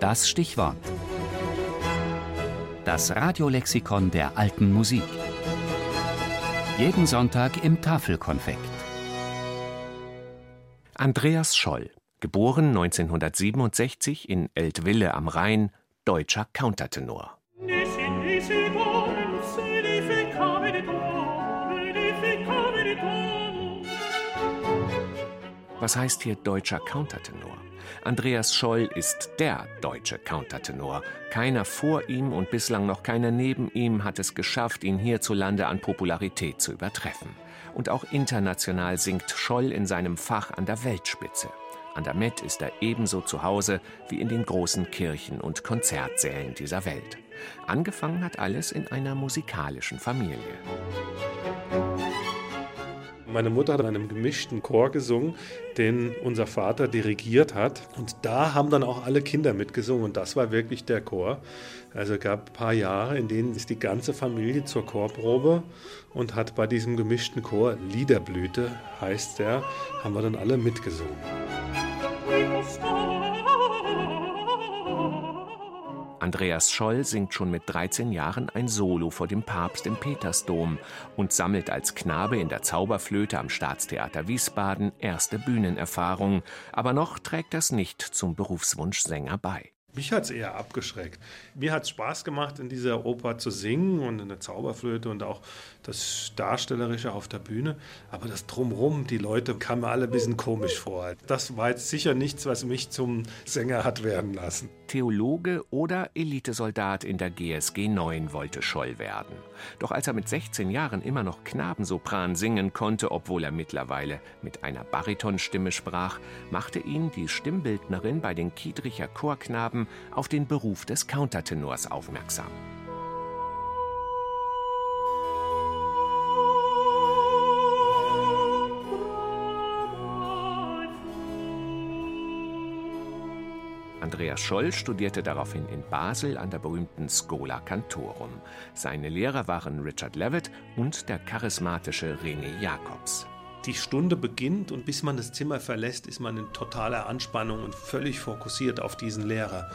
Das Stichwort. Das Radiolexikon der alten Musik. Jeden Sonntag im Tafelkonfekt. Andreas Scholl, geboren 1967 in Eltville am Rhein, deutscher Countertenor. Was heißt hier deutscher Countertenor? Andreas Scholl ist der deutsche Countertenor. Keiner vor ihm und bislang noch keiner neben ihm hat es geschafft, ihn hierzulande an Popularität zu übertreffen. Und auch international singt Scholl in seinem Fach an der Weltspitze. An der Met ist er ebenso zu Hause wie in den großen Kirchen und Konzertsälen dieser Welt. Angefangen hat alles in einer musikalischen Familie. Meine Mutter hat in einem gemischten Chor gesungen, den unser Vater dirigiert hat. Und da haben dann auch alle Kinder mitgesungen. Und das war wirklich der Chor. Also gab ein paar Jahre, in denen ist die ganze Familie zur Chorprobe und hat bei diesem gemischten Chor, Liederblüte heißt der, haben wir dann alle mitgesungen. Andreas Scholl singt schon mit 13 Jahren ein Solo vor dem Papst im Petersdom und sammelt als Knabe in der Zauberflöte am Staatstheater Wiesbaden erste Bühnenerfahrung, aber noch trägt das nicht zum Berufswunsch Sänger bei. Mich hat es eher abgeschreckt. Mir hat es Spaß gemacht, in dieser Oper zu singen und in der Zauberflöte und auch das Darstellerische auf der Bühne. Aber das Drumrum, die Leute kamen alle ein bisschen komisch vor. Das war jetzt sicher nichts, was mich zum Sänger hat werden lassen. Theologe oder Elitesoldat in der GSG 9 wollte Scholl werden. Doch als er mit 16 Jahren immer noch Knabensopran singen konnte, obwohl er mittlerweile mit einer Baritonstimme sprach, machte ihn die Stimmbildnerin bei den Kiedricher Chorknaben auf den Beruf des Countertenors aufmerksam. Andreas Scholl studierte daraufhin in Basel an der berühmten Schola Cantorum. Seine Lehrer waren Richard Levitt und der charismatische René Jacobs. Die Stunde beginnt und bis man das Zimmer verlässt, ist man in totaler Anspannung und völlig fokussiert auf diesen Lehrer.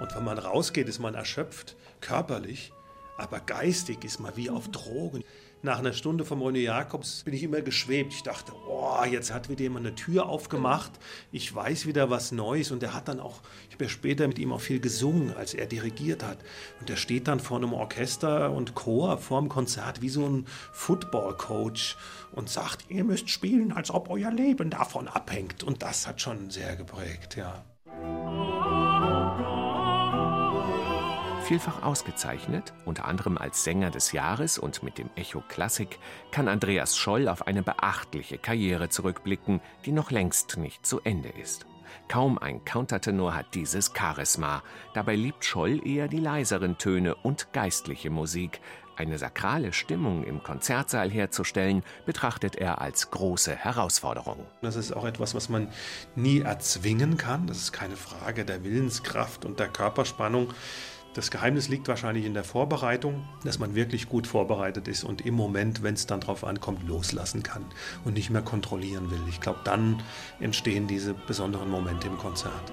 Und wenn man rausgeht, ist man erschöpft, körperlich, aber geistig ist man wie auf Drogen. Nach einer Stunde vom René Jakobs bin ich immer geschwebt. Ich dachte, oh, jetzt hat wieder jemand eine Tür aufgemacht. Ich weiß wieder was Neues. Und er hat dann auch, ich habe ja später mit ihm auch viel gesungen, als er dirigiert hat. Und er steht dann vor einem Orchester und Chor vorm Konzert wie so ein Football-Coach und sagt, ihr müsst spielen, als ob euer Leben davon abhängt. Und das hat schon sehr geprägt, ja. Vielfach ausgezeichnet, unter anderem als Sänger des Jahres und mit dem Echo Klassik, kann Andreas Scholl auf eine beachtliche Karriere zurückblicken, die noch längst nicht zu Ende ist. Kaum ein Countertenor hat dieses Charisma. Dabei liebt Scholl eher die leiseren Töne und geistliche Musik. Eine sakrale Stimmung im Konzertsaal herzustellen, betrachtet er als große Herausforderung. Das ist auch etwas, was man nie erzwingen kann. Das ist keine Frage der Willenskraft und der Körperspannung. Das Geheimnis liegt wahrscheinlich in der Vorbereitung, dass man wirklich gut vorbereitet ist und im Moment, wenn es dann darauf ankommt, loslassen kann und nicht mehr kontrollieren will. Ich glaube, dann entstehen diese besonderen Momente im Konzert.